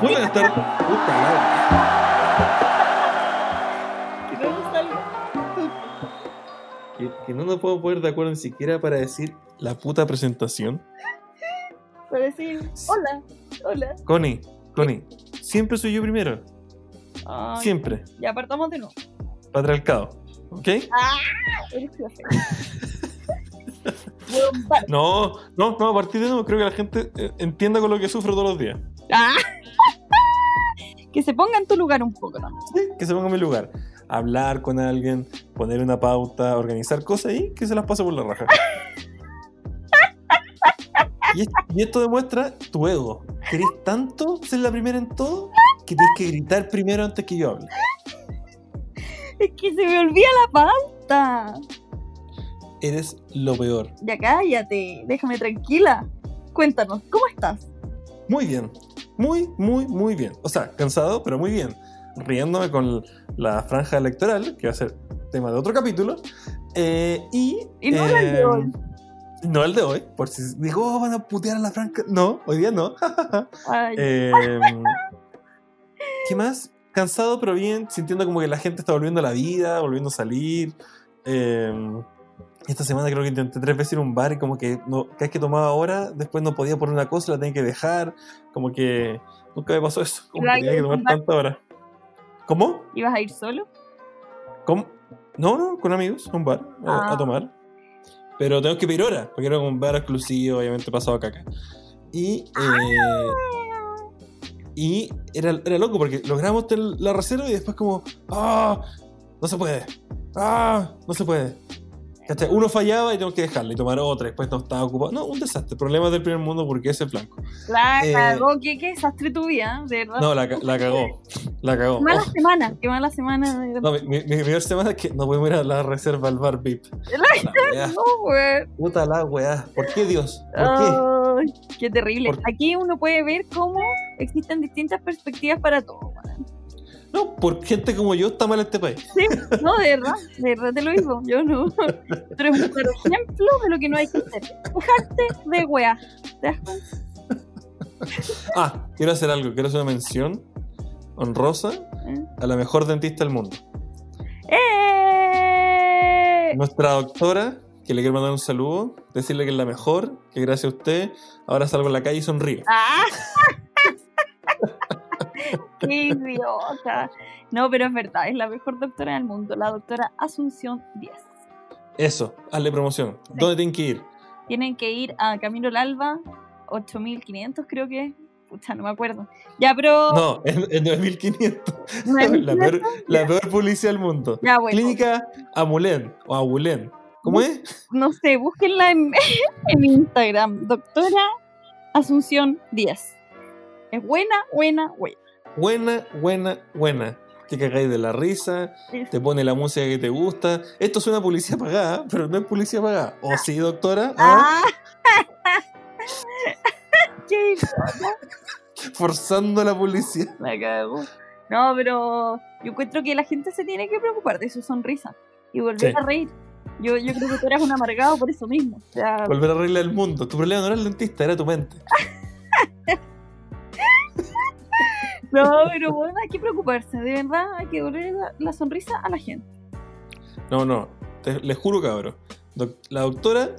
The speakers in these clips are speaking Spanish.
Que estar. Puta la Que no que, que no nos podemos poner de acuerdo ni siquiera para decir la puta presentación. Para decir, hola, hola. Connie, Connie, siempre soy yo primero. Ay, Siempre. Ya apartamos de nuevo. Patriarcado. ¿Ok? Eres. Weón, para. No, no, no, a partir de nuevo creo que la gente eh, entienda con lo que sufro todos los días. Ah. Que se ponga en tu lugar un poco, ¿no? Sí, que se ponga en mi lugar. Hablar con alguien, poner una pauta, organizar cosas y que se las pase por la raja. Y, y esto demuestra tu ego. ¿Querés tanto ser la primera en todo? Que tienes que gritar primero antes que yo hable. Es que se me olvida la pauta. Eres lo peor. Ya cállate, déjame tranquila. Cuéntanos, ¿cómo estás? Muy bien. Muy, muy, muy bien. O sea, cansado, pero muy bien. Riéndome con la franja electoral, que va a ser tema de otro capítulo. Eh, y. Y no el de eh, hoy. No el de hoy, por si digo, "Oh, van a putear a la franja. No, hoy día no. Eh, ¿Qué más? Cansado, pero bien, sintiendo como que la gente está volviendo a la vida, volviendo a salir. Eh, esta semana creo que intenté tres veces ir a un bar y como que no, cada vez que tomaba ahora, después no podía poner una cosa, la tenía que dejar. Como que nunca me pasó eso. Como que tenía que tomar tanta hora. ¿Cómo? ¿Ibas a ir solo? ¿Cómo? No, no, con amigos, a un bar, a, Ah. a tomar. Pero tengo que pedir hora, porque era un bar exclusivo, obviamente pasado a caca. Y, eh, y era, era loco, porque logramos la reserva y después como, ¡ah! No se puede. ¡ah! No se puede. Uno fallaba y tenemos que dejarla y tomar otra, después no estaba ocupado. No, un desastre. Problemas del primer mundo porque ese es blanco. La Eh, cagó, qué, qué desastre tu vida, de verdad. No, la, la cagó. La cagó. Qué mala Oh. semana, qué mala semana. No, mi, mi, mi primera semana es que no podemos ir a la reserva al bar VIP. La. No, güey. Puta la weá. ¿Por qué Dios? ¿Por qué? Qué terrible. ¿Por- Aquí uno puede ver cómo existen distintas perspectivas para todo. güey. No, por gente como yo está mal este país. Sí, no, de verdad, de verdad te lo digo. Yo no. Tú eres un claro ejemplo de lo que no hay que hacer. Dejarte de wea. ¿Te das? Ah, quiero hacer algo. Quiero hacer una mención honrosa ¿Eh? a la mejor dentista del mundo. ¡Eh! Nuestra doctora, que le quiero mandar un saludo, decirle que es la mejor, que gracias a usted ahora salgo en la calle y sonrío. ¡Ah! ¡Qué idiota! No, pero es verdad, es la mejor doctora del mundo, la doctora Asunción Díaz. Eso, hazle promoción. ¿Dónde tienen que ir? Tienen que ir a Camino al Alba, 8500 creo que es. Pucha, no me acuerdo. Ya, pero. No, en, en 9500. ¿no es La peor, la peor publicidad del mundo. Ya, bueno. Clínica Amulén o Abulén. ¿Cómo es? no sé, búsquenla en, en Instagram. Doctora Asunción Díaz. Es buena, buena, buena. Buena, buena, buena. Te cagáis de la risa, te pone la música que te gusta. Esto es una publicidad pagada, pero no es publicidad pagada. ¿O sí, doctora? ¿Ah? ¡Ah! ¡Qué! Forzando la publicidad. La cago. No, pero yo encuentro que la gente se tiene que preocupar de su sonrisa y volver Sí. a reír. Yo, yo creo que tú eras un amargado por eso mismo. O sea, Volver a arreglar el mundo. Tu problema no era el dentista, era tu mente. no, pero bueno, hay que preocuparse, de verdad, hay que devolver la, la sonrisa a la gente. No, no. Te, les juro, cabrón. Doc- la doctora,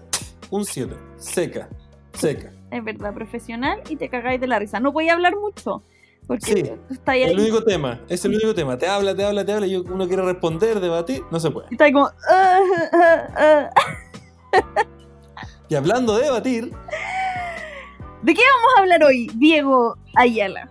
un 7. Seca. Seca. Es verdad, profesional y te cagáis de la risa. No voy a hablar mucho, porque Sí. estás ahí, El único tema. Es el único tema. Te habla, te habla, te habla. Y uno quiere responder, debatir. No se puede. y estás ahí como... "Ah, ah, ah". Y hablando de debatir, ¿De qué vamos a hablar hoy, Diego Ayala?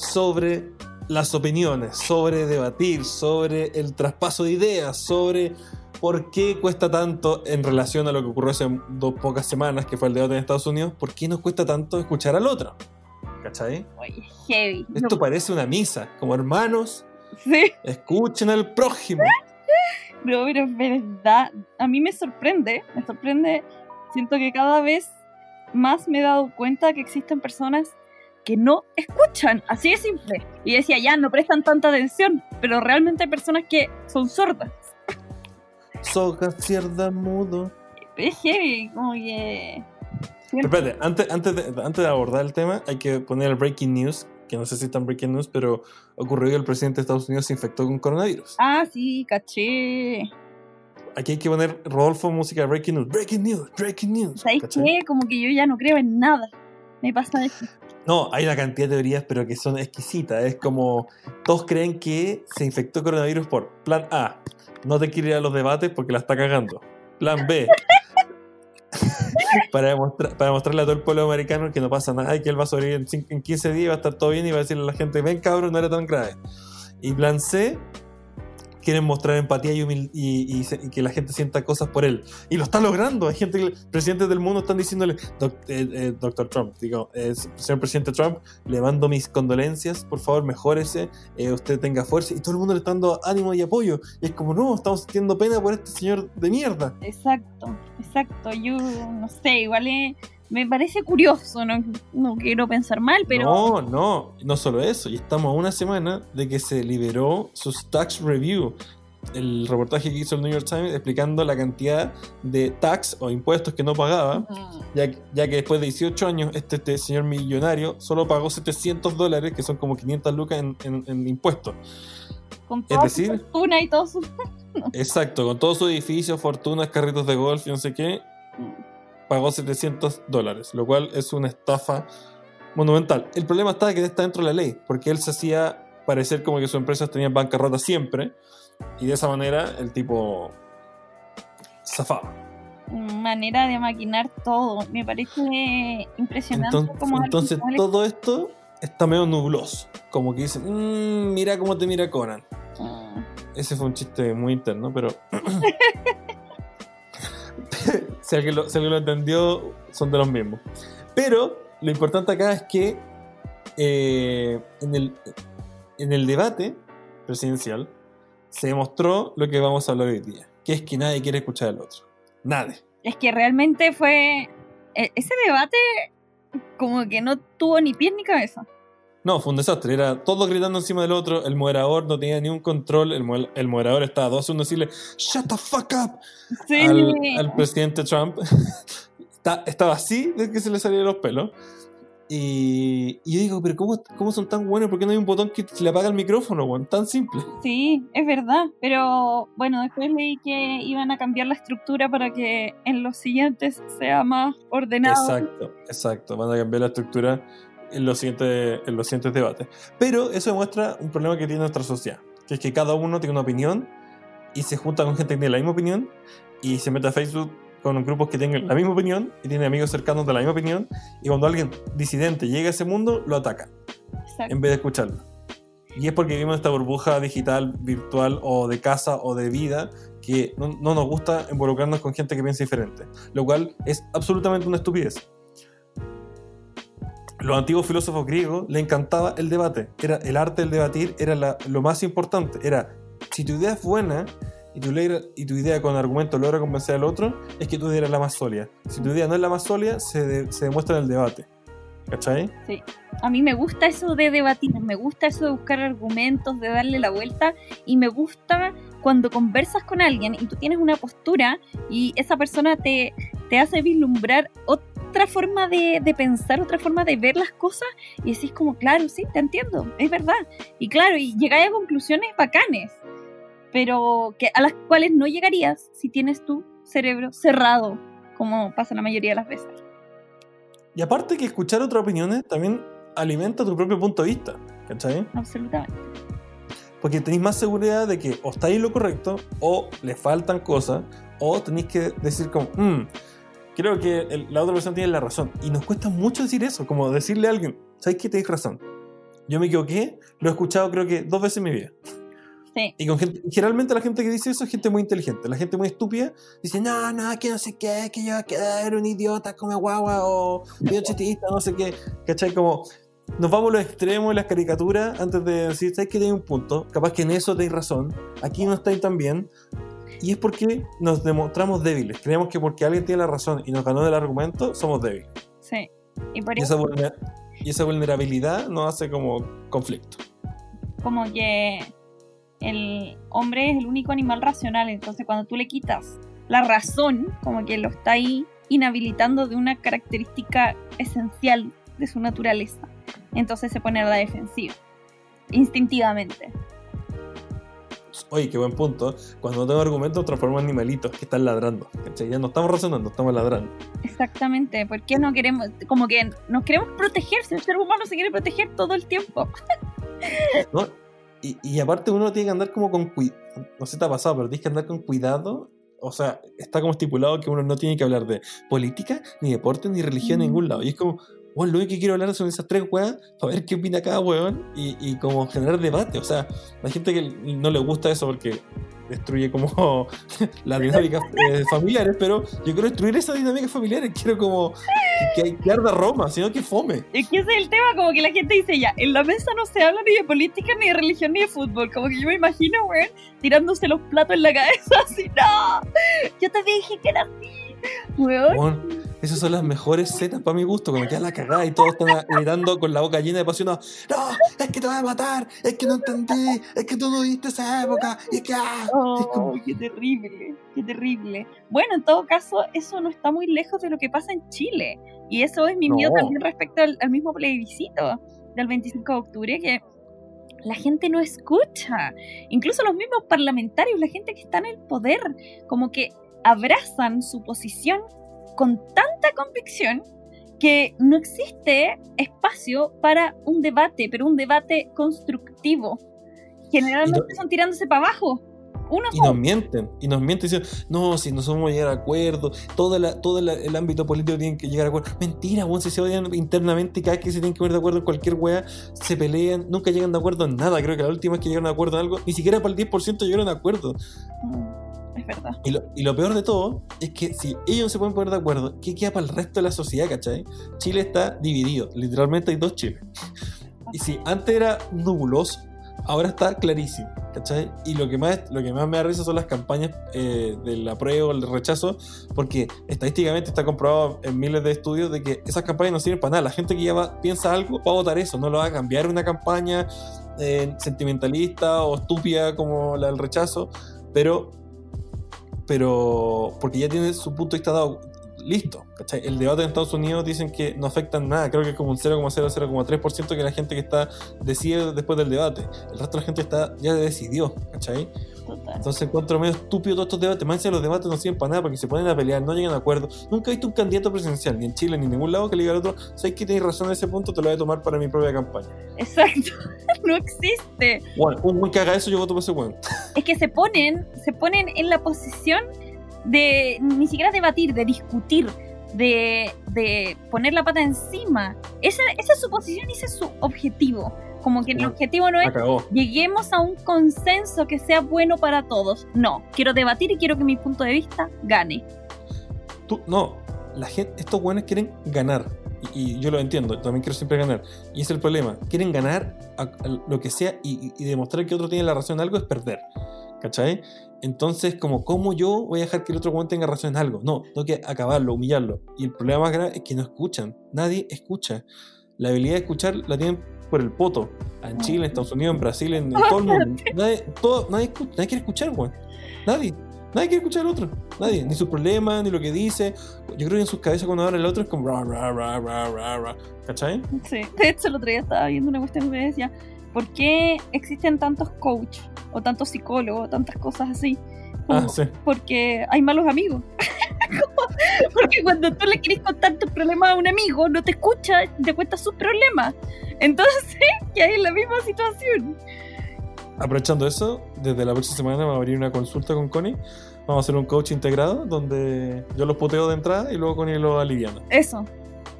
Sobre las opiniones, sobre debatir, sobre el traspaso de ideas, sobre por qué cuesta tanto en relación a lo que ocurrió hace dos pocas semanas, que fue el debate en Estados Unidos, por qué nos cuesta tanto escuchar al otro. ¿Cachai? Oye, heavy. No, Esto parece una misa, como hermanos, sí. escuchen al prójimo. No, pero es verdad. A mí me sorprende, me sorprende. Siento que cada vez más me he dado cuenta que existen personas que no escuchan, así de simple. Y decía, ya, no prestan tanta atención, pero realmente hay personas que son sordas. Soga cierda mudo. Es heavy, como que... Pero espérate, antes, antes, de, antes de abordar el tema, hay que poner el breaking news que no sé si están breaking news, pero ocurrió que el presidente de Estados Unidos se infectó con coronavirus. Ah, sí, caché. Aquí hay que poner Rodolfo música de breaking news, breaking news, breaking news. ¿Sabes ¿cachai? qué? Como que yo ya no creo en nada. Me pasa eso. No, hay una cantidad de teorías, pero que son exquisitas. Es como todos creen que se infectó coronavirus por plan A, no te quiere ir a los debates porque la está cagando. Plan B, para, para demostrarle a todo el pueblo americano que no pasa nada y que él va a sobrevivir en 15 días, va a estar todo bien y va a decirle a la gente, ven cabrón, no era tan grave. Y plan C, quieren mostrar empatía y, humil- y, y y que la gente sienta cosas por él. Y lo está logrando. Hay gente, presidentes del mundo están diciéndole, "Doc- eh, eh, doctor Trump, digo, eh, señor presidente Trump, le mando mis condolencias, por favor, mejórese, eh, usted tenga fuerza. Y todo el mundo le está dando ánimo y apoyo. Y es como, no, estamos sintiendo pena por este señor de mierda. Exacto, exacto. Yo no sé, igual es- me parece curioso, no, no quiero pensar mal, pero No, no, no solo eso. Y estamos a una semana de que se liberó sus tax review. El reportaje que hizo el New York Times explicando la cantidad de tax o impuestos que no pagaba, ya, ya que después de 18 años este, este señor millonario solo pagó 700 dólares, que son como 500 lucas en, en- en impuestos. con toda su decir- fortuna y todo su... Exacto, con todo su edificio, fortunas, carritos de golf y no sé qué, pagó 700 dólares, lo cual es una estafa monumental. El problema está que está dentro de la ley, porque él se hacía parecer como que sus empresas tenían bancarrota siempre, y de esa manera el tipo zafaba. manera de maquinar todo. Me parece impresionante Entonces, como entonces todo esto está medio nubloso, como que dicen, "Mm, mira cómo te mira Conan. Mm, Ese fue un chiste muy interno, pero. si, alguien lo, si lo entendió, son de los mismos. Pero lo importante acá es que eh, en, el, en el debate presidencial se demostró lo que vamos a hablar hoy día: que es que nadie quiere escuchar al otro. Nadie. Es que realmente fue... e- Ese debate como que no tuvo ni pies ni cabeza. No, fue un desastre. Era todo gritando encima del otro. El moderador no tenía ni un control. El, mo- el moderador estaba a dos segundos de decirle: ¡Shut the fuck up! Sí. al, al presidente Trump. Está- estaba así de que se le salían los pelos. Y, y yo digo, pero cómo, ¿cómo son tan buenos? ¿Por qué no hay un botón que le apaga el micrófono, weón? Tan simple. Sí, es verdad. Pero bueno, después leí que iban a cambiar la estructura para que en los siguientes sea más ordenado. Exacto, exacto. Van a cambiar la estructura en los siguientes, en los siguientes debates. Pero eso demuestra un problema que tiene nuestra sociedad. Que es que cada uno tiene una opinión y se junta con gente que tiene la misma opinión y se mete a Facebook con grupos que tengan la misma opinión y tiene amigos cercanos de la misma opinión y cuando alguien disidente llega a ese mundo lo ataca Exacto. en vez de escucharlo. Y es porque vivimos esta burbuja digital, virtual o de casa o de vida que no, no nos gusta involucrarnos con gente que piensa diferente, lo cual es absolutamente una estupidez. Los antiguos filósofos griegos le encantaba el debate, era el arte del debatir, era lo más importante, era si tu idea es buena y tu, y tu idea con argumento logra convencer al otro, es que tu idea era la más sólida. Si tu idea no es la más sólida, se, de- demuestra en el debate. ¿Cachai? A mí me gusta eso de debatir, me gusta eso de buscar argumentos, de darle la vuelta y me gusta cuando conversas con alguien y tú tienes una postura y esa persona te, te hace vislumbrar otra forma de, de pensar, otra forma de ver las cosas y decís como, claro, sí, te entiendo, es verdad. Y claro, y llegáis a conclusiones bacanes, pero que, a las cuales no llegarías si tienes tu cerebro cerrado, como pasa la mayoría de las veces. Y aparte que escuchar otras opiniones también alimenta tu propio punto de vista, ¿cachai? Absolutamente. Porque tenéis más seguridad de que o estáis lo correcto, o le faltan cosas, o tenéis que decir como, "Mm, creo que el- la otra persona tiene la razón. Y nos cuesta mucho decir eso, como decirle a alguien, ¿sabes que tenéis razón? Yo me equivoqué, lo he escuchado creo que dos veces en mi vida. Sí. Y con gente, generalmente la gente que dice eso es gente muy inteligente. La gente muy estúpida dice, no, no, que no sé qué, que yo voy a quedar un idiota come guagua o medio chetista, no sé qué. ¿Cachai? Como nos vamos a los extremos las caricaturas antes de decir, ¿sabes que tenéis un punto? Capaz que en eso tenéis razón. Aquí no estáis tan bien. Y es porque nos demostramos débiles. Creemos que porque alguien tiene la razón y nos ganó el argumento, somos débiles. Sí. Y por Y eso esa, vulner- y esa vulnerabilidad nos hace como conflicto. como que el hombre es el único animal racional, entonces cuando tú le quitas la razón, como que lo está ahí inhabilitando de una característica esencial de su naturaleza. entonces se pone a la defensiva, instintivamente. Oye, qué buen punto. Cuando no tengo argumentos, transformo animalitos que están ladrando. ¿cachai? Ya no estamos razonando, estamos ladrando. Exactamente, ¿por qué no queremos, como que nos queremos protegerse? El ser humano se quiere proteger todo el tiempo. ¿No? Y, y aparte uno tiene que andar como con cuidado. No sé si te ha pasado, pero tienes que andar con cuidado. O sea, está como estipulado que uno no tiene que hablar de política, ni deporte, ni religión en ningún lado. Y es como, bueno, lo único que quiero hablar son esas tres weas para ver qué opina cada weón y, y como generar debate. O sea, hay gente que no le gusta eso porque destruye como las dinámicas eh, familiares, pero yo quiero destruir esas dinámicas familiares. Quiero como que, que, que arda Roma, sino que fome. Es que ese es el tema, como que la gente dice ya, en la mesa no se habla ni de política, ni de religión, ni de fútbol. Como que yo me imagino, weón, tirándose los platos en la cabeza así, no, yo te dije que era así, weón. Bueno, esas son las mejores setas para mi gusto, cuando queda la cagada y todos están gritando con la boca llena de pasión. No, es que te voy a matar, es que no entendí, es que tú no viste esa época, y es que... Ah, Oh, es como- qué terrible, qué terrible. Bueno, en todo caso, eso no está muy lejos de lo que pasa en Chile. Y eso es mi miedo No. también respecto al, al mismo plebiscito del 25 de octubre, que la gente no escucha. Incluso los mismos parlamentarios, la gente que está en el poder, como que abrazan su posición con tanta convicción que no existe espacio para un debate, pero un debate constructivo. Generalmente son tirándose para abajo. Uno Y nos mienten, y nos mienten diciendo, no, si no somos llegar a acuerdo, todo, la- todo la- el ámbito político tiene que llegar a acuerdo. Mentira, weón, si se odian internamente cada vez que se tienen que poner de acuerdo en cualquier weá, se pelean, nunca llegan de acuerdo en nada. Creo que la última vez que llegaron de acuerdo en algo, ni siquiera para el 10% llegaron de acuerdo. Mm, Es verdad. Y lo, y lo peor de todo es que si ellos se pueden poner de acuerdo, ¿qué queda para el resto de la sociedad, cachai? Chile está dividido, literalmente hay dos Chiles. Y si antes era nubuloso, ahora está clarísimo, ¿cachai? Y lo que más, lo que más me da risa son las campañas eh, del apruebo, el rechazo, porque estadísticamente está comprobado en miles de estudios de que esas campañas no sirven para nada. La gente que ya piensa algo va a votar eso, no lo va a cambiar una campaña eh, sentimentalista o estúpida como la del rechazo, pero pero porque ya tiene su punto de vista listo. ¿cachai? El debate en Estados Unidos dicen que no afectan nada, creo que es como un 0,00,3% que la gente que está decide después del debate. El resto de la gente está ya decidió, ¿cachai? Total. Entonces encuentro medio estúpido todos estos debates. Más encima los debates no sirven para nada porque se ponen a pelear, no llegan a acuerdo. Nunca he visto un candidato presidencial, ni en Chile, ni en ningún lado, que le diga al otro, sabes que tienes razón en ese punto, te lo voy a tomar para mi propia campaña. Exacto. no existe. Bueno, un buen que haga eso, yo voto por ese weón. Es que se ponen, se ponen en la posición de ni siquiera debatir, de discutir, de, de poner la pata encima. Esa, esa es su posición y ese es su objetivo. Como que el objetivo no es Acabó. lleguemos a un consenso que sea bueno para todos. No, quiero debatir y quiero que mi punto de vista gane. Tú, no, la gente, estos buenos quieren ganar. Y, y yo lo entiendo, también quiero siempre ganar. Y ese es el problema. Quieren ganar a- a lo que sea y, y demostrar que otro tiene la razón en algo es perder. ¿Cachai? Entonces, como, ¿cómo yo voy a dejar que el otro weón tenga razón en algo? No, tengo que acabarlo, humillarlo. Y el problema más grave es que no escuchan. Nadie escucha. La habilidad de escuchar la tienen por el poto. En Chile, en Estados Unidos, en Brasil, en, en todo el mundo. Nadie, todo, nadie, escucha, nadie quiere escuchar, weón. Nadie. Nadie quiere escuchar al otro. Nadie. Ni sus problemas, ni lo que dice. Yo creo que en sus cabezas cuando habla el otro es como ra, ra, ra, ra, ra, ra. ¿Cachai? Sí. De hecho, el otro día estaba viendo una cuestión que me decía, ¿por qué existen tantos coach o tantos psicólogos o tantas cosas así? Ah, sí. Porque hay malos amigos. Porque cuando tú le quieres contar tus problemas a un amigo, no te escucha, te cuenta sus problemas. Entonces, que hay la misma situación. Aprovechando eso, desde la próxima semana vamos a abrir una consulta con Connie. Vamos a hacer un coach integrado donde yo los puteo de entrada y luego Connie los aliviana. Eso,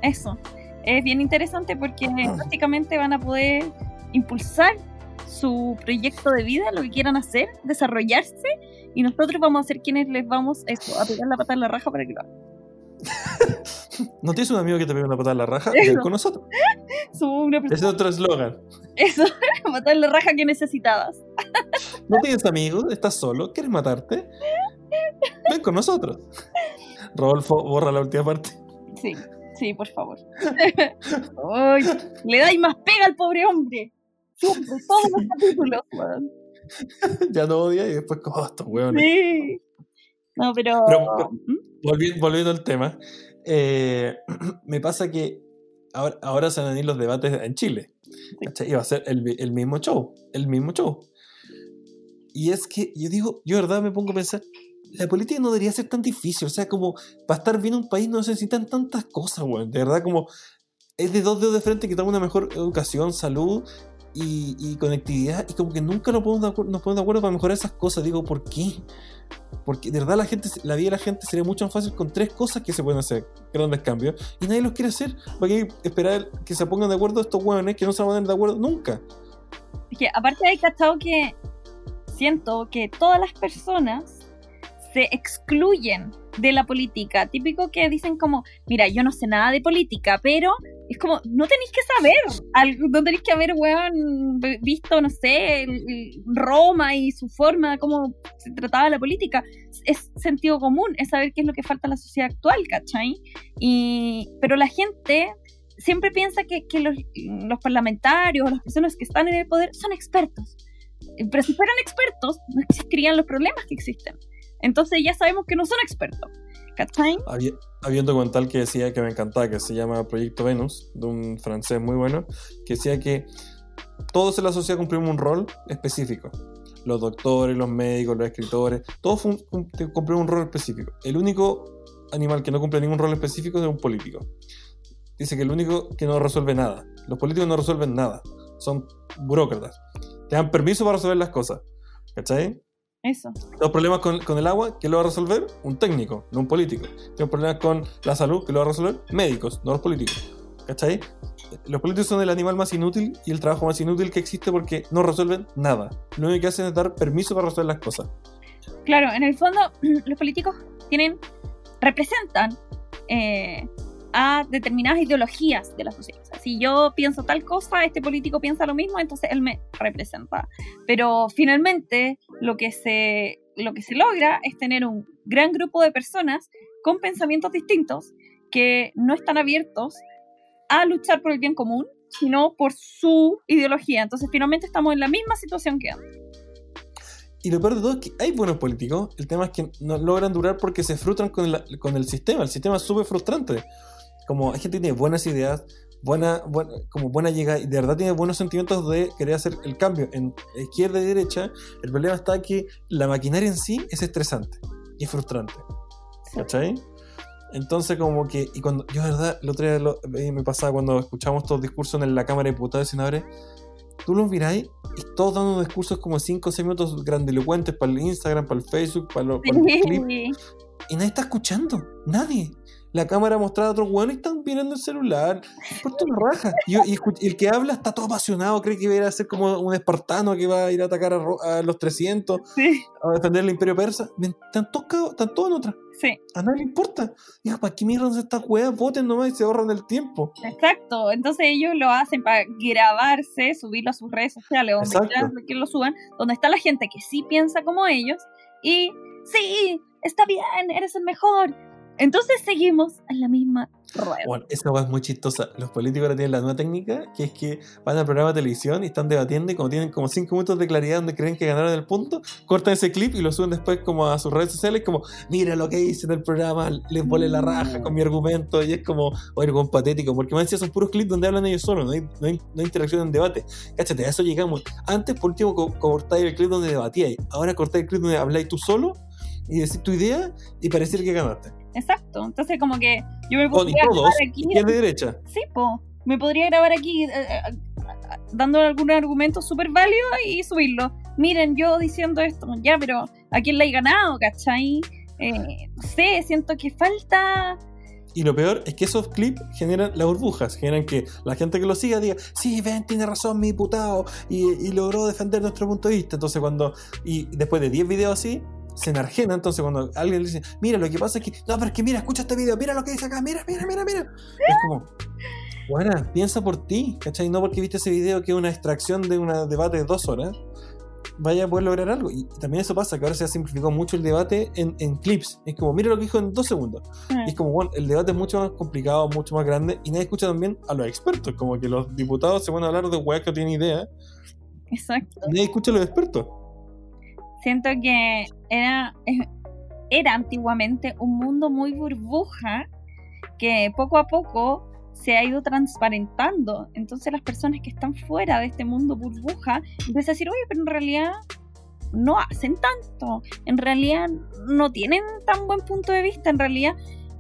eso. Es bien interesante porque prácticamente van a poder impulsar su proyecto de vida, lo que quieran hacer, desarrollarse, y nosotros vamos a ser quienes les vamos eso, a pegar la pata en la raja para que lo hagan. ¿No tienes un amigo que te pega una patada en la raja? Ven con nosotros. Ese es otro eslogan. eso, matar la raja que necesitabas. ¿No tienes amigos? ¿Estás solo? ¿Quieres matarte? Ven con nosotros. Rodolfo, borra la última parte. Sí, sí, por favor. Ay, le dais más pega al pobre hombre. Siempre, todos los capítulos, weón. ya no odia y después como "Oh, estos hueones. Sí. No, pero. Pero- ¿Mm? Volviendo, volviendo al tema, eh, me pasa que ahora, ahora se van a venir los debates en Chile. ¿cachai? Y va a ser el, el mismo show, el mismo show. Y es que yo digo, yo de verdad me pongo a pensar, la política no debería ser tan difícil. O sea, como para estar bien un país no necesitan tantas cosas, weón. De verdad, como es de dos dedos de frente que tenga una mejor educación, salud y, y conectividad. Y como que nunca nos ponemos, de acuerdo, nos ponemos de acuerdo para mejorar esas cosas. Digo, ¿por qué? Porque de verdad la gente, la vida de la gente sería mucho más fácil con tres cosas que se pueden hacer, grandes cambios, y nadie los quiere hacer. ¿Para qué esperar que se pongan de acuerdo estos hueones que no se van a poner de acuerdo nunca? Es que aparte hay cachado que siento que todas las personas se excluyen de la política. Típico que dicen como, mira, yo no sé nada de política, pero es como, no tenéis que saber, no tenéis que haber, weón, visto, no sé, Roma y su forma, cómo se trataba la política. Es sentido común, es saber qué es lo que falta en la sociedad actual, ¿cachai? Y, pero la gente siempre piensa que, los, los parlamentarios o las personas que están en el poder son expertos. Pero si fueran expertos, no existirían los problemas que existen. Entonces ya sabemos que no son expertos. ¿Cachai? Había, había, un documental que decía que me encantaba, que se llama Proyecto Venus, de un francés muy bueno, que decía que todos en la sociedad cumplimos un rol específico. Los doctores, los médicos, los escritores, todos cumplimos un rol específico. El único animal que no cumple ningún rol específico es un político. Dice que el único que no resuelve nada. Los políticos no resuelven nada. Son burócratas. Te dan permiso para resolver las cosas. ¿Cachai? Eso. Tengo problemas con, con, el agua, ¿quién lo va a resolver? Un técnico, no un político. Tengo problemas con la salud, ¿quién lo va a resolver? Médicos, no los políticos. ¿Cachai? Los políticos son el animal más inútil y el trabajo más inútil que existe porque no resuelven nada. Lo único que hacen es dar permiso para resolver las cosas. Claro, en el fondo, los políticos tienen, representan eh, a determinadas ideologías de la sociedad. si yo pienso tal cosa, este político piensa lo mismo, entonces él me representa. Pero finalmente lo que se, lo que se logra es tener un gran grupo de personas con pensamientos distintos que no están abiertos a luchar por el bien común, sino por su ideología. Entonces finalmente estamos en la misma situación que antes. Y lo peor de todo es que hay buenos políticos. El tema es que no logran durar porque se frustran con el, con el sistema. El sistema es súper frustrante como hay gente que tiene buenas ideas, buena, buena, como buena llegada y de verdad tiene buenos sentimientos de querer hacer el cambio en izquierda y derecha, el problema está que la maquinaria en sí es estresante y frustrante. ¿Cachai? Entonces como que, y cuando, yo de verdad, el otro día lo, eh, me pasaba cuando escuchamos estos discursos en la Cámara de Diputados y Senadores, tú los miráis y todos dando discursos como 5 o 6 minutos grandilocuentes para el Instagram, para el Facebook, para, los clips, y nadie está escuchando, nadie la cámara mostraba a otros hueones y están mirando el celular. Puesto una raja. Y, el que habla está todo apasionado, cree que va a ir a ser como un espartano que va a ir a atacar a, los 300, a defender el imperio persa. Están todos, están todos en otra. Sí. A nadie le importa. Dijo, ¿para qué mierda estas weas? Voten nomás y se ahorran el tiempo. Exacto. Entonces ellos lo hacen para grabarse, subirlo a sus redes sociales o que lo suban, donde está la gente que sí piensa como ellos y sí, está bien, eres el mejor entonces seguimos en la misma rueda. Bueno, esa es muy chistosa. Los políticos ahora tienen la nueva técnica, que es que van al programa de televisión y están debatiendo y como tienen como cinco minutos de claridad donde creen que ganaron el punto, cortan ese clip y lo suben después como a sus redes sociales como, mira lo que hice en el programa, les volé la raja con mi argumento y es como, oye, como patético, porque más decía son puros clips donde hablan ellos solos, no hay, no hay, no hay interacción en debate. Cáchate, a eso llegamos. Antes, por último, cortáis el clip donde debatíais, ahora cortáis el clip donde habláis tú solo y decir tu idea y parecer que ganaste. Exacto. Entonces, como que yo me podría grabar aquí. de derecha. Sí, po. Me podría grabar aquí eh, eh, dando algún argumento súper válido y subirlo. Miren, yo diciendo esto, ya, pero ¿a quién le he ganado, cachai? Eh, no sé, siento que falta. Y lo peor es que esos clips generan las burbujas, generan que la gente que lo siga diga, sí, ven, tiene razón mi diputado, y, y logró defender nuestro punto de vista. Entonces cuando, y después de 10 videos así, se enargena. Entonces, cuando alguien le dice, mira, lo que pasa es que, no, pero es que mira, escucha este video, mira lo que dice acá, mira, mira, mira, mira. Es como, bueno, piensa por ti, ¿cachai? No porque viste ese video que es una extracción de un debate de dos horas, vaya a poder lograr algo. Y también eso pasa, que ahora se ha simplificado mucho el debate en, en clips. Es como, mira lo que dijo en dos segundos. Mm. es como, bueno, el debate es mucho más complicado, mucho más grande, y nadie escucha también a los expertos. Como que los diputados se van a hablar de weas que no tienen idea. Exacto. nadie escucha a los expertos. Siento que era, era antiguamente un mundo muy burbuja que poco a poco se ha ido transparentando. Entonces las personas que están fuera de este mundo burbuja empiezan a decir, oye, pero en realidad no hacen tanto, en realidad no tienen tan buen punto de vista, en realidad.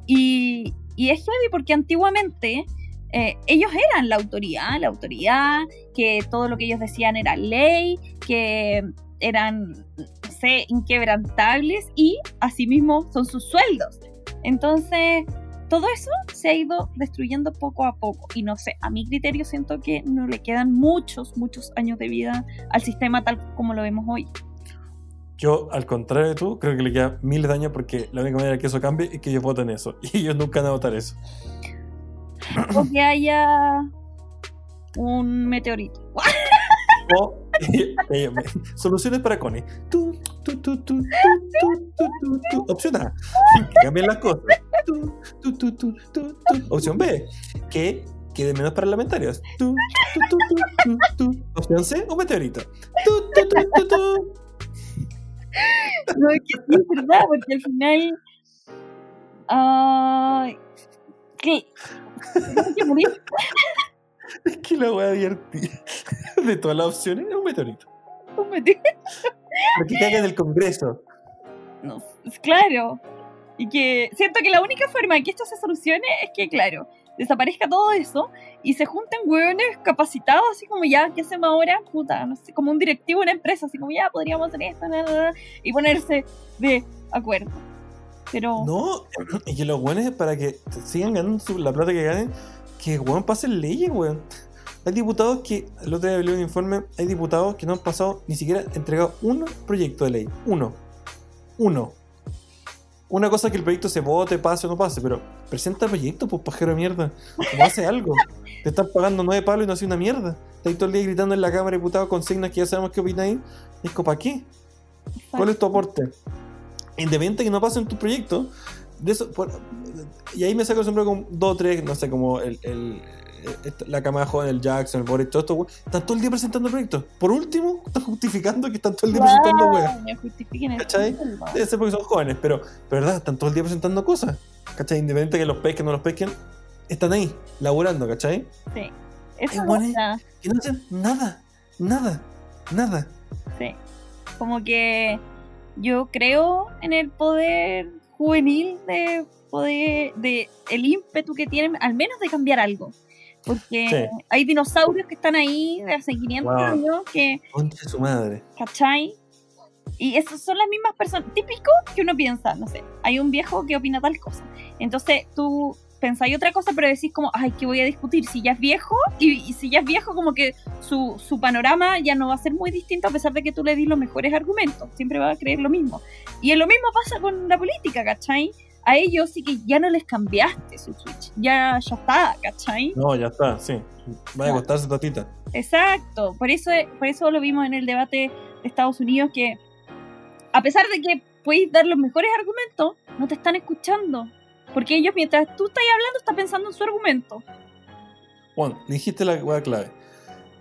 Y, y es heavy porque antiguamente eh, ellos eran la autoridad, la autoridad, que todo lo que ellos decían era ley, que eran, no sé, inquebrantables y asimismo son sus sueldos. Entonces, todo eso se ha ido destruyendo poco a poco. Y no sé, a mi criterio siento que no le quedan muchos, muchos años de vida al sistema tal como lo vemos hoy. Yo, al contrario de tú, creo que le queda miles de años porque la única manera que eso cambie es que ellos voten eso. Y ellos nunca van a votar eso. O que haya un meteorito. O, eh, soluciones para Connie. Opción A, que cambien las cosas. Opción B, que quede menos parlamentarios. Tú. Opción C, un meteorito. No, que sí, es verdad, porque al final. Ay. ¿Qué? Es que la wea divertida de todas las opciones es un meteorito. Un meteorito. Que caiga en el Congreso. No, claro. Y que siento que la única forma de que esto se solucione es que, claro, desaparezca todo eso y se junten hueones capacitados, así como ya, ¿qué hacemos ahora? Puta, no sé, como un directivo de una empresa, así como ya, podríamos hacer esto, na, na, na, y ponerse de acuerdo. Pero. No, y que los buenos para que sigan ganando la plata que ganen, que weón pasen leyes, weón. Hay diputados que, el otro día leí un informe, hay diputados que no han pasado ni siquiera entregado un proyecto de ley. Uno. Uno. Una cosa es que el proyecto se vote, pase o no pase, pero presenta proyectos, pues pajero de mierda. Como hace algo. Te están pagando nueve palos y no hace una mierda. Estás todo el día gritando en la Cámara de Diputados consignas que ya sabemos qué opináis. Como, ¿para qué? ¿Cuál es tu aporte? Independiente que no pasen tu proyecto, de eso, por- y ahí me saco siempre con dos o tres, no sé, como el, el- la camada joven, el Jackson, el Boris, todo esto, weón, están todo el día presentando proyectos. Por último, están justificando que están todo el día presentando weas. El ¿Cachai? Debe ser porque son jóvenes, pero, pero verdad, están todo el día presentando cosas. ¿Cachai? Independiente que los pesquen o no los pesquen, están ahí, laburando, ¿cachai? Sí. Eso Ay, gusta. Y no hacen nada, nada, nada. Sí. Como que yo creo en el poder juvenil de poder, de el ímpetu que tienen, al menos de cambiar algo. Porque Sí. hay dinosaurios que están ahí de hace 500 Wow. años que, Concha su madre. ¿cachai? Y esas son las mismas personas. Típico que uno piensa, no sé, hay un viejo que opina tal cosa. Entonces tú pensáis otra cosa, pero decís como, ay, ¿qué voy a discutir? Si ya es viejo, y, y si ya es viejo, como que su, su panorama ya no va a ser muy distinto a pesar de que tú le dis los mejores argumentos. Siempre va a creer lo mismo. Y lo mismo pasa con la política, ¿cachai? A ellos sí que ya no les cambiaste su switch. Ya, ya está, ¿cachai? No, ya está, sí. Vaya a Ya. acostarse tatita. Exacto, por eso, por eso lo vimos en el debate de Estados Unidos que a pesar de que puedes dar los mejores argumentos, no te están escuchando. Porque ellos mientras tú estás hablando están pensando en su argumento. Le dijiste la hueá clave.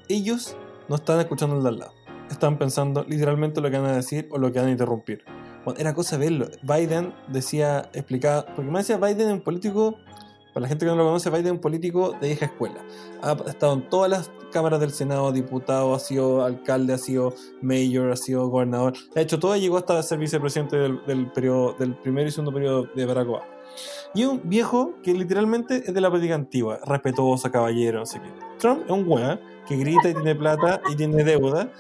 Ellos no están escuchando el de al lado. Están pensando literalmente lo que van a decir o lo que van a interrumpir. Juan, era cosa verlo. Biden decía, explicaba, porque me decía Biden un político, para la gente que no lo conoce, Biden es un político de vieja escuela. Ha estado en todas las cámaras del Senado, diputado, ha sido alcalde, ha sido mayor, ha sido gobernador. Ha hecho todo llegó hasta ser vicepresidente del, del, periodo, del primer y segundo periodo de Barack Obama. Y un viejo que literalmente es de la política antigua, respetuoso, caballero, sé qué. Trump es un weón que grita y tiene plata y tiene deuda.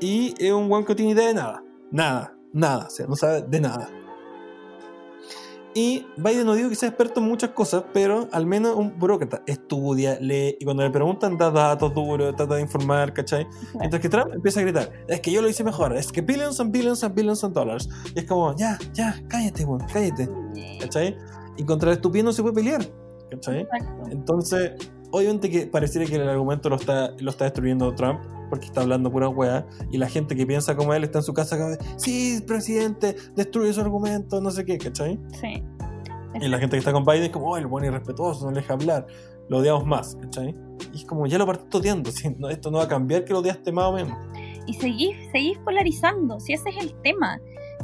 Y es un weón que no tiene idea de nada. Nada, nada, o sea, no sabe de nada. Y Biden no digo que sea experto en muchas cosas, pero al menos un burócrata. Estudia, lee, y cuando le preguntan da datos duros, trata de informar, ¿cachai? Mientras que Trump empieza a gritar, es que yo lo hice mejor, es que billions and billions and billions of dollars. Y es como, ya, ya, cállate, weón, cállate. ¿cachai? Y contra el estúpido no se puede pelear, ¿cachai? Exacto. Entonces, obviamente que pareciera que el argumento lo está, lo está destruyendo Trump, porque está hablando pura weá, y la gente que piensa como él está en su casa cada vez, sí, presidente, destruye su argumento, no sé qué, ¿cachai? Sí. Y la gente que está con Biden es como, oh, el buen irrespetuoso, no le deja hablar, lo odiamos más, ¿cachai? Y es como, ya lo partiste odiando, ¿sí? No, esto no va a cambiar que lo odiaste más o menos. y seguís, seguís polarizando, si ese es el tema.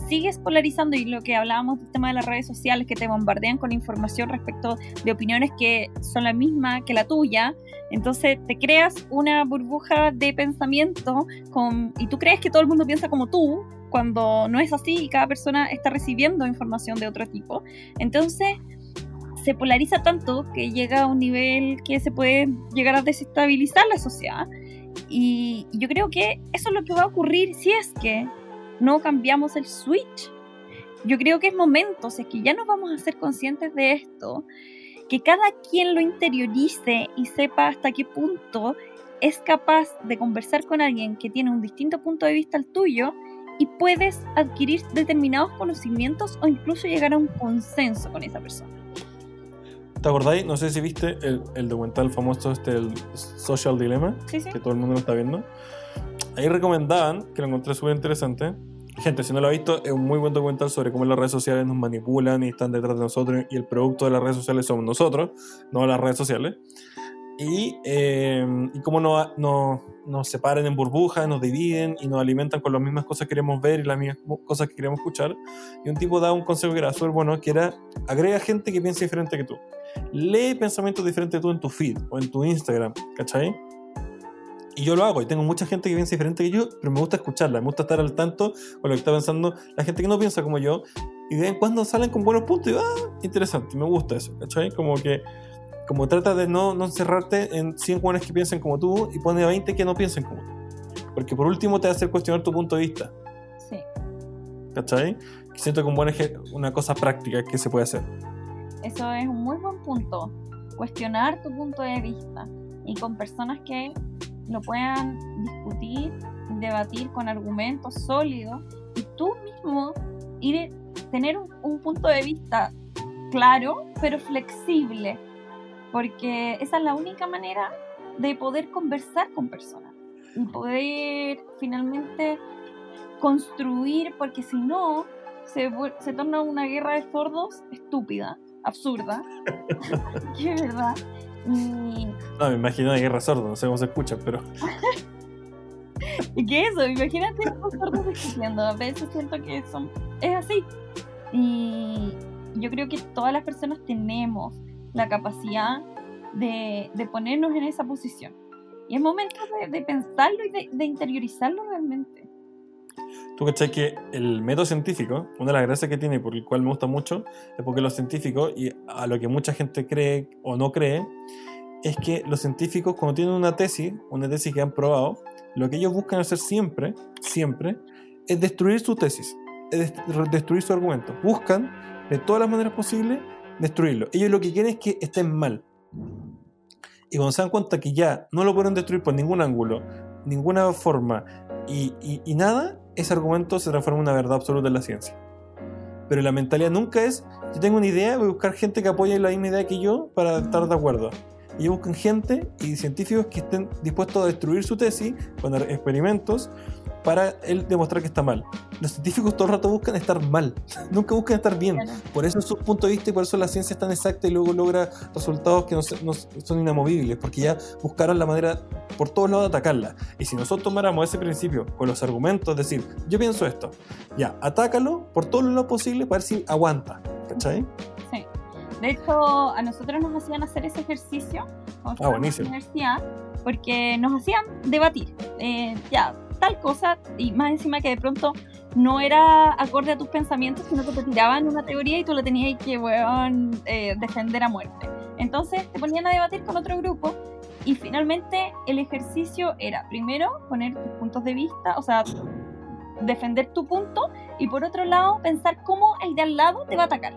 Sigues polarizando y lo que hablábamos del tema de las redes sociales que te bombardean con información respecto de opiniones que son la misma que la tuya, entonces te creas una burbuja de pensamiento con, y tú crees que todo el mundo piensa como tú, cuando no es así y cada persona está recibiendo información de otro tipo. Entonces se polariza tanto que llega a un nivel que se puede llegar a desestabilizar la sociedad. Y yo creo que eso es lo que va a ocurrir si es que no cambiamos el switch. Yo creo que es momento, es que ya nos vamos a ser conscientes de esto, que cada quien lo interiorice y sepa hasta qué punto es capaz de conversar con alguien que tiene un distinto punto de vista al tuyo y puedes adquirir determinados conocimientos o incluso llegar a un consenso con esa persona. ¿Te acordáis? No sé si viste el, el documental famoso, este, el Social Dilemma, Sí, sí. que todo el mundo lo está viendo. Ahí recomendaban, que lo encontré súper interesante. Gente, si no lo ha visto, es un muy buen documental sobre cómo las redes sociales nos manipulan y están detrás de nosotros y el producto de las redes sociales somos nosotros, no las redes sociales. Y, eh, y cómo nos, nos, nos separan en burbujas, nos dividen y nos alimentan con las mismas cosas que queremos ver y las mismas cosas que queremos escuchar. Y un tipo da un consejo que era súper bueno, que era agrega gente que piense diferente que tú. Lee pensamientos diferentes tú en tu feed o en tu Instagram, ¿cachai? Y yo lo hago, y tengo mucha gente que piensa diferente que yo, pero me gusta escucharla, me gusta estar al tanto con lo que está pensando la gente que no piensa como yo, y de vez en cuando salen con buenos puntos, y ah, interesante, me gusta eso, ¿cachai? Como que, como trata de no, no encerrarte en 100 buenos que piensen como tú, y pone 20 que no piensen como tú. Porque por último te hacer cuestionar tu punto de vista, Sí. ¿cachai? Que siento que un buen eje- una cosa práctica que se puede hacer. Eso es un muy buen punto. Cuestionar tu punto de vista y con personas que lo puedan discutir, debatir con argumentos sólidos y tú mismo ir tener un, un punto de vista claro pero flexible porque esa es la única manera de poder conversar con personas y poder finalmente construir porque si no se, se torna una guerra de sordos estúpida absurda. Que es verdad No, me imagino una guerra sorda, no sé cómo se escucha, pero ¿Y qué eso? Imagínate los sordos discutiendo. A veces siento que son, es así. Y yo creo que todas las personas tenemos la capacidad de, de ponernos en esa posición. Y es momento de, de pensarlo y de, de interiorizarlo realmente. Tú cachai que el método científico, una de las gracias que tiene y por el cual me gusta mucho, es porque los científicos, y a lo que mucha gente cree o no cree, es que los científicos cuando tienen una tesis, una tesis que han probado, lo que ellos buscan hacer siempre, siempre, es destruir su tesis, es dest- destruir su argumento. Buscan de todas las maneras posibles destruirlo. Ellos lo que quieren es que estén mal. Y cuando se dan cuenta que ya no lo pueden destruir por ningún ángulo, ninguna forma y nada, ese argumento se transforma en una verdad absoluta en la ciencia. Pero la mentalidad nunca es, yo tengo una idea, voy a buscar gente que apoye la misma idea que yo para estar de acuerdo. Y buscan gente y científicos que estén dispuestos a destruir su tesis con experimentos para él demostrar que está mal. Los científicos todo el rato buscan estar mal, nunca buscan estar bien. Por eso es su punto de vista y por eso la ciencia es tan exacta y luego logra resultados que no, no son inamovibles, porque ya buscaron la manera por todos lados de atacarla. Y si nosotros tomáramos ese principio con los argumentos, es decir, yo pienso esto, ya, atácalo por todo lo posible para ver si aguanta. ¿Cachai? Sí. De hecho, a nosotros nos hacían hacer ese ejercicio Ah, en la universidad, porque nos hacían debatir. eh, ya, tal cosa, y más encima que de pronto no era acorde a tus pensamientos, sino que te tiraban una teoría y tú la tenías que, eh, defender a muerte. Entonces te ponían a debatir con otro grupo y finalmente el ejercicio era, primero, poner tus puntos de vista, o sea, defender tu punto, y por otro lado, pensar cómo el de al lado te va a atacar.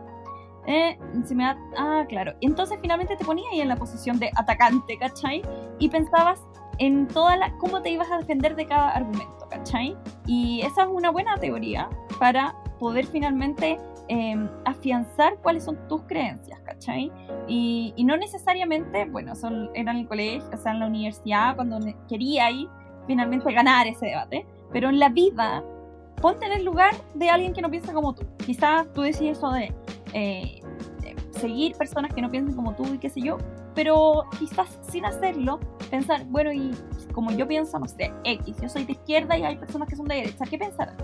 Eh, se me da- ah, claro. Entonces finalmente te ponías ahí en la posición de atacante, ¿cachai? Y pensabas en toda la, cómo te ibas a defender de cada argumento, ¿cachai? Y esa es una buena teoría para poder finalmente eh, afianzar cuáles son tus creencias, ¿cachai? Y, no necesariamente, bueno, son, era en el colegio, o sea, en la universidad, cuando quería ahí finalmente ganar ese debate, pero en la vida, ponte en el lugar de alguien que no piensa como tú. Quizás tú decís eso de eh, seguir personas que no piensen como tú y qué sé yo, pero quizás sin hacerlo, pensar, bueno, y como yo pienso, no sé, X, yo soy de izquierda y hay personas que son de derecha, ¿qué pensarán?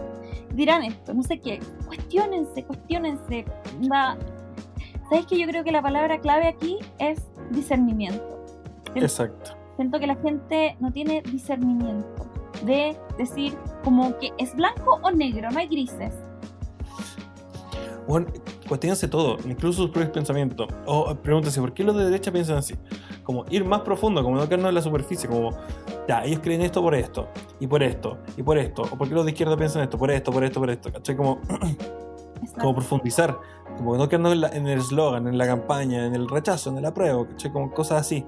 dirán esto, no sé qué. Cuestiónense, cuestiónense. Va. ¿Sabes que yo creo que la palabra clave aquí es discernimiento? Exacto. Siento que la gente no tiene discernimiento de decir como que es blanco o negro, no hay grises. Bueno, cuestionense todo, incluso sus propios pensamientos. O pregúntense, ¿por qué los de derecha piensan así? Como ir más profundo, como no quedarnos en la superficie, como, ya, ellos creen esto por esto, y por esto, y por esto. O por qué los de izquierda piensan esto, por esto, por esto, por esto. ¿Cachai? Como, como profundizar, como no quedarnos en, en el eslogan, en la campaña, en el rechazo, en el apruebo, ¿cachai? Como cosas así.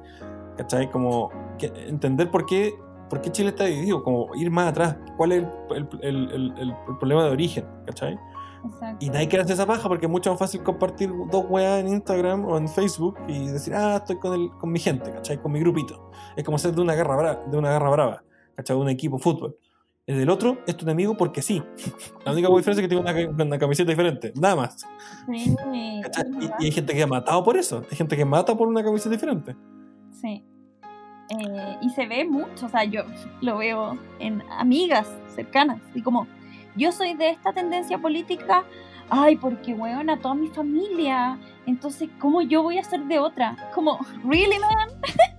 ¿Cachai? Como que entender por qué, por qué Chile está dividido, como ir más atrás, cuál es el, el, el, el problema de origen, ¿cachai? Exacto. Y nadie quiere hacer esa paja porque es mucho más fácil compartir dos weas en Instagram o en Facebook y decir, ah, estoy con, el, con mi gente, ¿cachai? Con mi grupito. Es como ser de una guerra brava, de una guerra brava, ¿cachai? De un equipo de fútbol. El del otro es tu enemigo porque sí. La única diferencia es que tiene una, una camiseta diferente, nada más. Y hay gente que ha matado por eso. Hay gente que mata por una camiseta diferente. Sí. Eh, y se ve mucho, o sea, yo lo veo en amigas cercanas, y como, yo soy de esta tendencia política, ay, porque, weón, a toda mi familia, entonces, ¿cómo yo voy a ser de otra? Como, ¿really, man?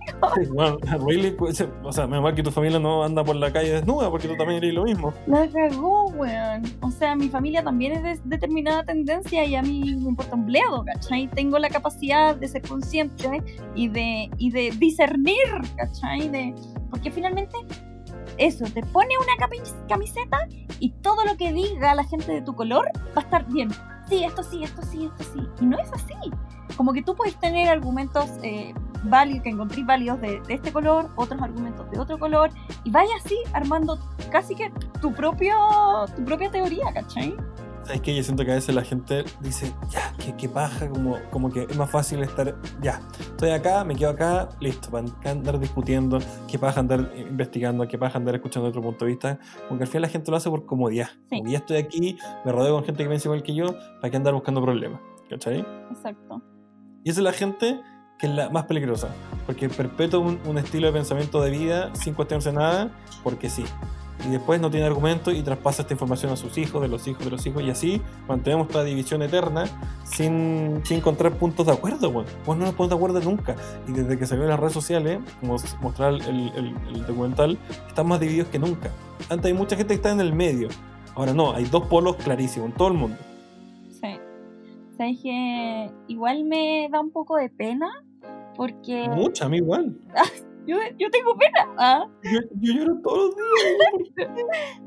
Bueno, really, pues, o sea, menos mal que tu familia no anda por la calle desnuda porque tú también eres lo mismo. La cagó, weón. O sea, mi familia también es de determinada tendencia y a mí me importa un bledo, ¿cachai? Tengo la capacidad de ser consciente y de, y de discernir, ¿cachai? De, porque finalmente eso, te pone una camiseta y todo lo que diga la gente de tu color va a estar bien. Sí, esto sí, esto sí, esto sí. Y no es así. Como que tú puedes tener argumentos eh, válidos, que encontré válidos de, de este color, otros argumentos de otro color, y vaya así armando casi que tu propio tu propia teoría, ¿cachai? ¿Sabes qué? Yo siento que a veces la gente dice, ya, qué, qué paja, como, como que es más fácil estar, ya, estoy acá, me quedo acá, listo, para andar discutiendo, qué paja andar investigando, qué paja andar escuchando otro punto de vista, como que al final la gente lo hace por comodidad. Sí. Como ya estoy aquí, me rodeo con gente que piensa igual que yo, ¿para qué andar buscando problemas? ¿Cachai? Exacto. Y esa es la gente que es la más peligrosa, porque perpetúa un, un estilo de pensamiento de vida sin cuestionarse nada, porque sí. Y después no tiene argumento y traspasa esta información a sus hijos, de los hijos, de los hijos, y así mantenemos esta división eterna sin, sin encontrar puntos de acuerdo. Bueno, pues no nos ponemos de acuerdo nunca. Y desde que salió en las redes sociales, como mostrar el, el- el documental, están más divididos que nunca. Antes hay mucha gente que está en el medio. Ahora no, hay dos polos clarísimos en todo el mundo. Sí. Sabes que igual me da un poco de pena porque Mucha, a mí igual. yo, yo tengo pena. ¿ah? Yo, yo lloro todos los días.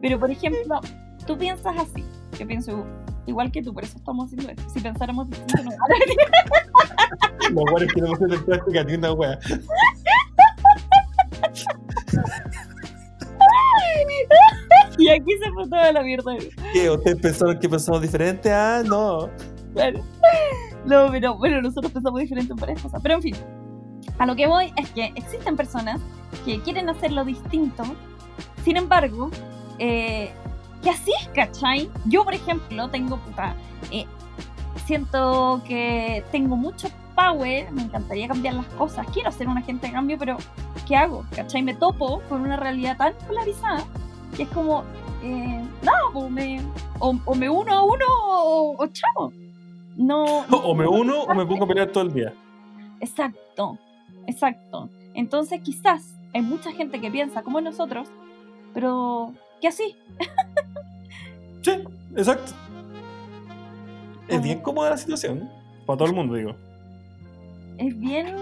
Pero por ejemplo, tú piensas así. Yo pienso igual que tú, por eso estamos haciendo esto. Si pensáramos distinto, no. Los guares que no se en práctica ni una wea. y aquí se fue toda la mierda. ¿Qué? ¿Ustedes pensaron que pensamos diferente? Ah, no. Claro. No, pero bueno, nosotros pensamos diferente en varias cosas. Pero en fin, a lo que voy es que existen personas que quieren hacerlo distinto, sin embargo, eh, que así es, ¿cachai? Yo, por ejemplo, tengo puta. eh, siento que tengo mucho power, me encantaría cambiar las cosas, quiero ser un agente de cambio, pero ¿qué hago? ¿cachai? Me topo con una realidad tan polarizada que es como, eh, nada, pues me, o, o me uno a uno o, o chao. No, O me uno o me pongo a pelear todo el día. Exacto, exacto. Entonces quizás hay mucha gente que piensa como nosotros, pero que así. Sí, exacto. Es bien cómoda la situación. Para todo el mundo, digo. Es bien,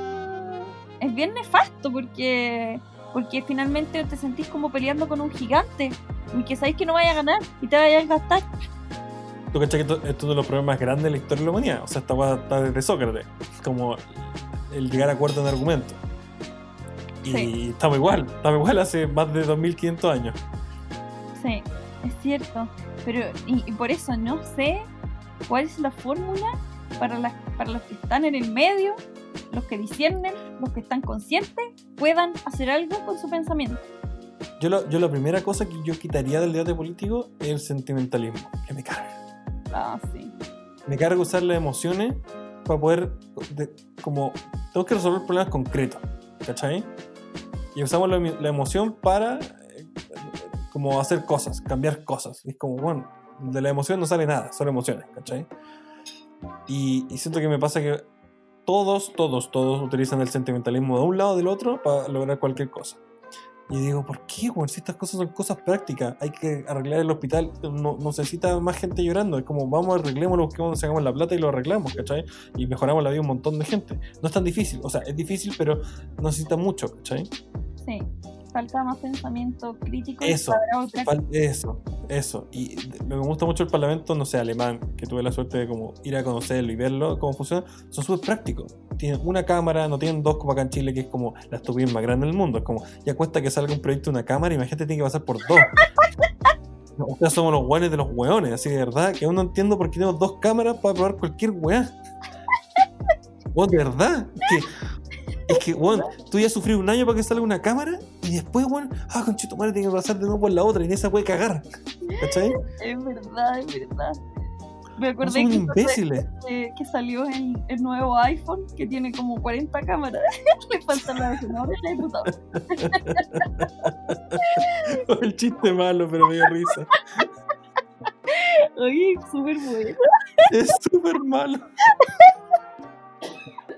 es bien nefasto porque, porque finalmente te sentís como peleando con un gigante y que sabéis que no vaya a ganar y te vaya a desgastar. ¿Tú cachai que esto, esto es uno de los problemas grandes de la historia de la humanidad? O sea, esta está desde Sócrates. Como el llegar a acuerdo en argumento. Y Sí. estamos igual. Estamos igual hace más de 2500 años. Sí, es cierto. Pero, y, y por eso no sé cuál es la fórmula para, las, para los que están en el medio, los que disciernen, los que están conscientes, puedan hacer algo con su pensamiento. Yo, lo- yo la primera cosa que yo quitaría del debate político es el sentimentalismo. Que me carga. Ah, sí. me carga usar las emociones para poder, de- como, tengo que resolver problemas concretos, ¿cachai? Y usamos la, la emoción para, eh, como, hacer cosas, cambiar cosas. Y es como, bueno, de la emoción no sale nada, son emociones, ¿cachai? Y, y siento que me pasa que todos, todos, todos utilizan el sentimentalismo de un lado o del otro para lograr cualquier cosa. Y digo, ¿por qué, weón? Si estas cosas son cosas prácticas, hay que arreglar el hospital, no, no necesita más gente llorando. Es como, vamos, arreglémoslo, busquemos, sacamos la plata y lo arreglamos, ¿cachai? Y mejoramos la vida de un montón de gente. No es tan difícil, o sea, es difícil, pero no necesita mucho, ¿cachai? Sí, falta más pensamiento crítico. Eso, otra Eso, eso. Y me gusta mucho el parlamento, no sé, alemán, que tuve la suerte de como ir a conocerlo y verlo, cómo funciona. Son súper prácticos. Tienen una cámara, no tienen dos como acá en Chile, que es como la estupidez más grande del mundo. Es como, ya cuesta que salga un proyecto de una cámara, imagínate, tiene que pasar por dos. O sea, somos los guanes de los hueones, así de verdad, que aún no entiendo por qué tenemos dos cámaras para probar cualquier weá. Weón, de verdad. Que, es que, weón, tú ya sufrí un año para que salga una cámara y después, weón, ah, conchito madre, tiene que pasar de nuevo por la otra y en esa puede cagar. ¿Cachai? Es verdad, es verdad. Me acordé que, imbéciles. que, que salió el, el nuevo iPhone que tiene como 40 cámaras. Le faltan la sonora y. El chiste malo, pero me dio risa. Oye, súper bueno. Es súper malo.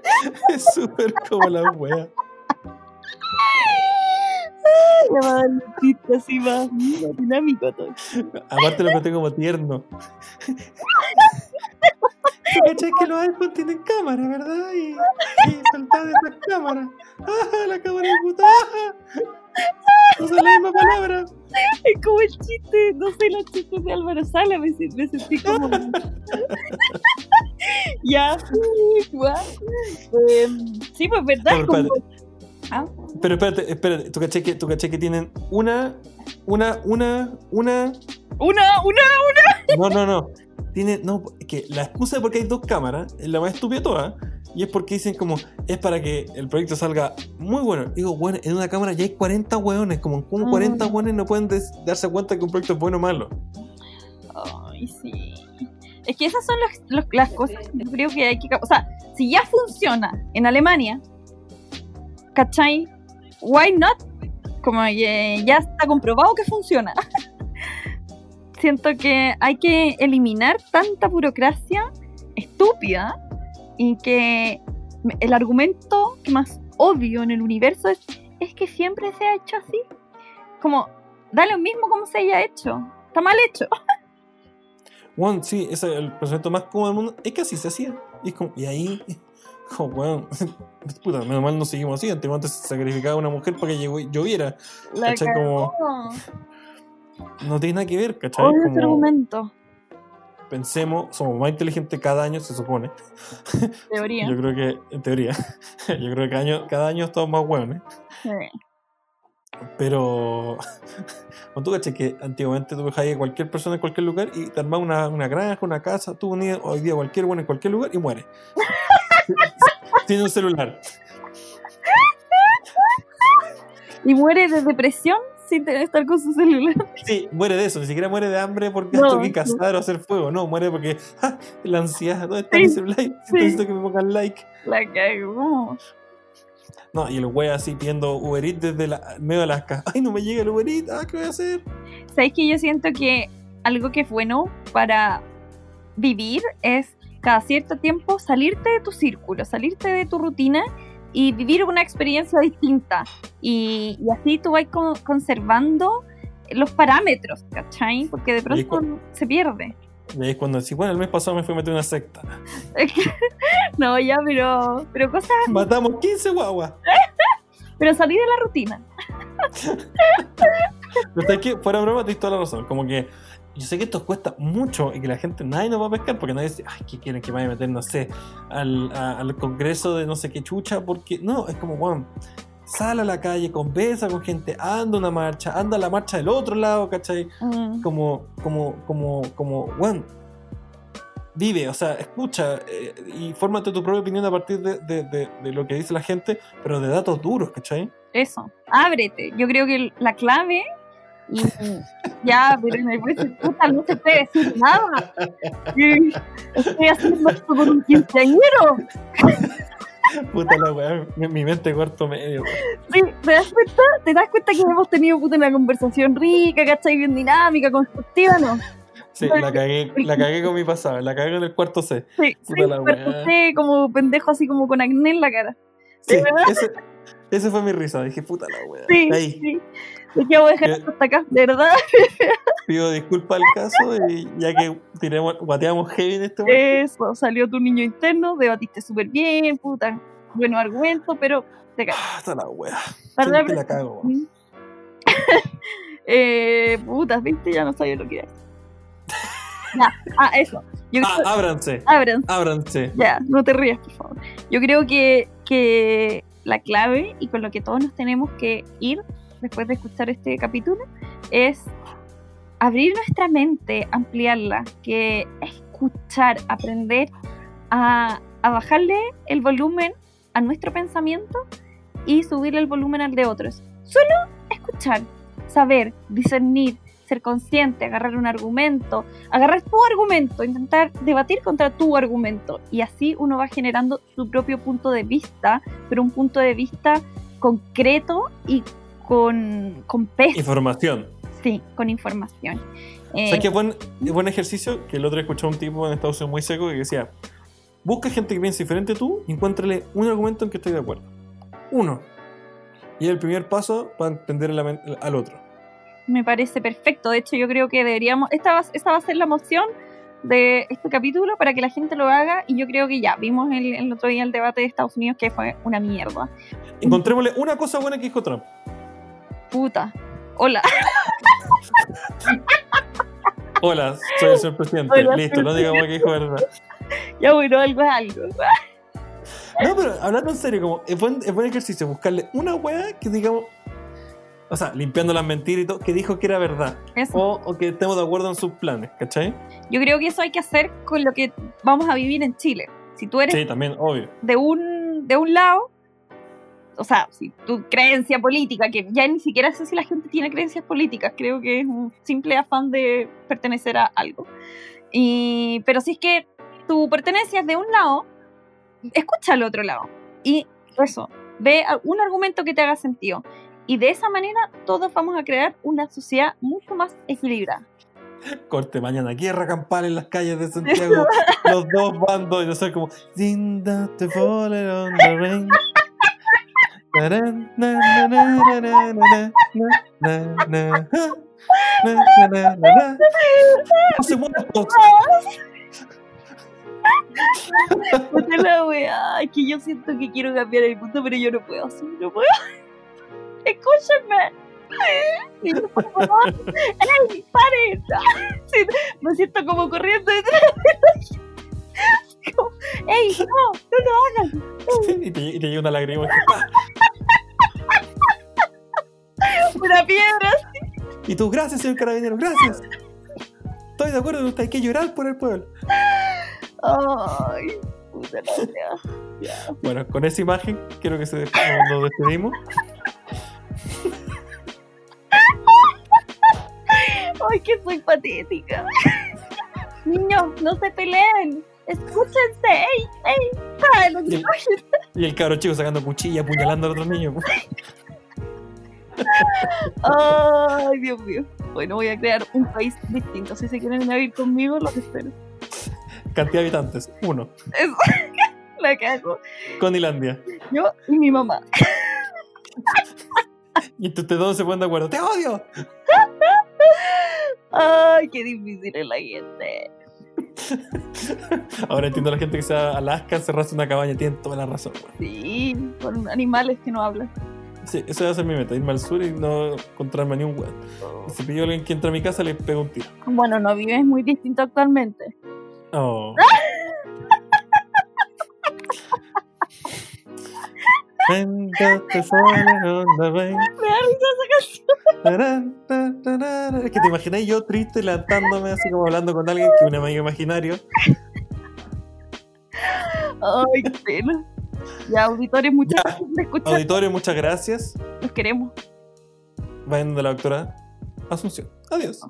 Es súper como la wea. Le va a dar un chiste así más, dinámico todo. Aparte lo conté como tierno. ¿Tú cachai que los iPhones tienen cámara, verdad? Y, y faltaba de esas cámaras. ¡Ah, la cámara de puta! ¡Ah! Usa la misma palabra. Es como el chiste, no sé, los chistes de Álvaro Sala, me, me sentí como. ya. Em, sí, pues verdad. Pero, como- espérate. Ah, Pero espérate, espérate. ¿Tú caché que, tú caché que tienen una, una, una, una una, una. No, no, no. Tiene, no, que la excusa de por qué hay dos cámaras es la más estúpida de todas. Y es porque dicen como, es para que el proyecto salga muy bueno. Digo, bueno, en una cámara ya hay 40 hueones. Como, como 40 Mm. hueones no pueden darse cuenta que un proyecto es bueno o malo. Ay, sí. Es que esas son las, cosas yo creo que hay que. O sea, si ya funciona en Alemania, ¿cachai? Why not? Como que ya está comprobado que funciona. Siento que hay que eliminar tanta burocracia estúpida y que el argumento que más obvio en el universo es, es que siempre se ha hecho así. Como, da lo mismo como se haya hecho. Está mal hecho. Bueno, sí, ese es el pensamiento más cómodo del mundo. Es que así se hacía. Y es como, y ahí, como, bueno, puta, menos mal no seguimos así. Antiguamente se sacrificaba una mujer para que lloviera. La ¿Cachai? cagó. No tiene nada que ver, ¿cachai? Ese Como, argumento. pensemos, somos más inteligentes cada año, se supone. Teoría. Yo creo que, en teoría, yo creo que cada año, cada año estamos más hueones. Sí. Pero, cuando tú caché que antiguamente tú dejabas a cualquier persona en cualquier lugar y te armabas una, una granja, una casa, tú unías hoy día cualquier bueno en cualquier lugar y muere. Tiene un celular. Y muere de depresión sin tener estar con su celular. Sí, muere de eso, ni siquiera muere de hambre porque No, tengo que no. cazar o hacer fuego, no, muere porque ¡ja! la ansiedad, ¿dónde está Sí, mi celular? sí. Necesito que me pongan like. La cagó. No, y el güey así pidiendo Uber Eats desde la, medio de las casas. Ay, no me llega el Uber Eats, ah, ¿qué voy a hacer? ¿Sabes que yo siento que algo que es bueno para vivir es cada cierto tiempo salirte de tu círculo, salirte de tu rutina y vivir una experiencia distinta. Y, y así tú vas con- conservando los parámetros, ¿cachai? Porque de pronto se pierde. Y ahí es cuando decís, bueno, el mes pasado me fui a meter una secta. no, ya, pero, pero cosas, Matamos 15 guaguas. pero salí de la rutina. Pero sabes que, fuera broma, tienes toda la razón. Como que yo sé que esto cuesta mucho y que la gente, nadie nos va a pescar porque nadie dice, ay, ¿qué quieren que vaya a meter, no sé, al, a- al congreso de no sé qué chucha? Porque no, es como, bueno, sal a la calle, conversa con gente, anda una marcha, anda a la marcha del otro lado, ¿cachai? Mm, Como, como, como, como, bueno, vive, o sea, escucha eh, y fórmate tu propia opinión a partir de, de- de- de lo que dice la gente, pero de datos duros, ¿cachai? Eso, ábrete. Yo creo que la clave. Y ya, pero me parece puta, no se puede decir nada. Estoy haciendo esto con un quinceañero. Puta la weá, mi, mi mente corto medio. Sí, ¿te das cuenta? ¿Te das cuenta que hemos tenido puta una conversación rica, ¿cachai? Bien dinámica, constructiva, ¿no? Sí, la cagué, la cagué con mi pasado, la cagué en el cuarto C. Sí, sí, la cuarto. C, como pendejo así como con acné en la cara. Sí, ese, ese fue mi risa. Dije, puta la wea. Sí, Ahí, sí. Dije, voy a dejar esto hasta acá, de verdad. pido disculpas al caso y ya que tiremos, guateamos heavy en este momento. Eso, salió tu niño interno, debatiste súper bien, puta. Buenos argumentos, pero te caes. Ah, Puta la wea. Para Siempre la cago. weón. eh, putas, viste, ya no sabía lo que era. Ya, ah, eso. Yo Ah, creo, ábranse, ábranse. ya, no te rías, por favor. Yo creo que, que la clave y con lo que todos nos tenemos que ir después de escuchar este capítulo es abrir nuestra mente, ampliarla, que escuchar, aprender a, a bajarle el volumen a nuestro pensamiento y subirle el volumen al de otros. Solo escuchar, saber, discernir, ser consciente, agarrar un argumento, agarrar tu argumento, intentar debatir contra tu argumento. Y así uno va generando su propio punto de vista, pero un punto de vista concreto y con, con peso, Información. sí, con información. Eh, ¿Sabes qué buen, buen ejercicio? Que el otro día escuché a un tipo en Estados Unidos muy seco que decía: Busca gente que piense diferente a tú y encuéntrale un argumento en que estoy de acuerdo. Uno. Y es el primer paso para entender la al otro. Me parece perfecto. De hecho, yo creo que deberíamos. Esta va, esta va a ser la moción de este capítulo para que la gente lo haga. Y yo creo que ya vimos el, el otro día el debate de Estados Unidos que fue una mierda. Encontrémosle una cosa buena que dijo Trump. Puta. Hola. Hola, soy el señor presidente. Hola, Listo, no digamos que dijo verdad. Ya bueno, algo es algo. No, pero hablando en serio, como es buen, es buen ejercicio buscarle una weá que digamos. O sea, limpiando las mentiras y todo, que dijo que era verdad. O, o que estemos de acuerdo en sus planes, ¿cachai? Yo creo que eso hay que hacer con lo que vamos a vivir en Chile. Si tú eres Sí, también, obvio. de un, de un lado, o sea, si tu creencia política, que ya ni siquiera sé si la gente tiene creencias políticas, creo que es un simple afán de pertenecer a algo. Y, pero si es que tu pertenencia es de un lado, escucha al otro lado. Y eso, ve un argumento que te haga sentido. Y de esa manera todos vamos a crear una sociedad mucho más equilibrada. Corte mañana, guerra campal en las calles de Santiago, los dos bandos, y no sé como... No se la wea, que yo siento que quiero cambiar el mundo, pero yo no puedo, no puedo. Escúchenme. Niños, por favor. ¡Ey, paren! Sí, me siento como corriendo detrás. Como, ¡Ey, no! ¡No lo hagan! Y te, y te llega una lágrima. ¡Una piedra! Y tú, gracias, señor carabinero, gracias. Estoy de acuerdo con usted, hay que llorar por el pueblo. ¡Ay! Puta la. Bueno, con esa imagen, quiero que se nos despedimos. ¡Ay, que soy patética! Niños, no se peleen. Escúchense. ¡Ey, ey! ¡Ay, no Y el, y el cabro chico sacando cuchilla, apuñalando al otro niño. Ay, Dios mío. Bueno, voy a crear un país distinto. Si se quieren vivir conmigo, lo espero. Cantidad de habitantes, uno. Eso. La cago. Conilandia. Yo y mi mamá. Y entre ustedes dos se ponen de acuerdo. ¡Te odio! Ay, qué difícil es la gente. Ahora entiendo a la gente que se va a Alaska en una cabaña. Tienen toda la razón. weón. Sí, con animales que no hablan. Sí, eso va a ser mi meta. Irme al sur y no encontrarme a ni un weón. Y si pillo a alguien que entra a mi casa, le pego un tiro. Bueno, no vives muy distinto actualmente. Oh. The on the rain. Me da risa esa canción. Es que te imagináis yo triste levantándome así como hablando con alguien que es un amigo imaginario. Ay, qué pena. Ya, auditores, muchas gracias por. Auditorio, muchas gracias. Los queremos. Vayan de la doctora Asunción. Adiós.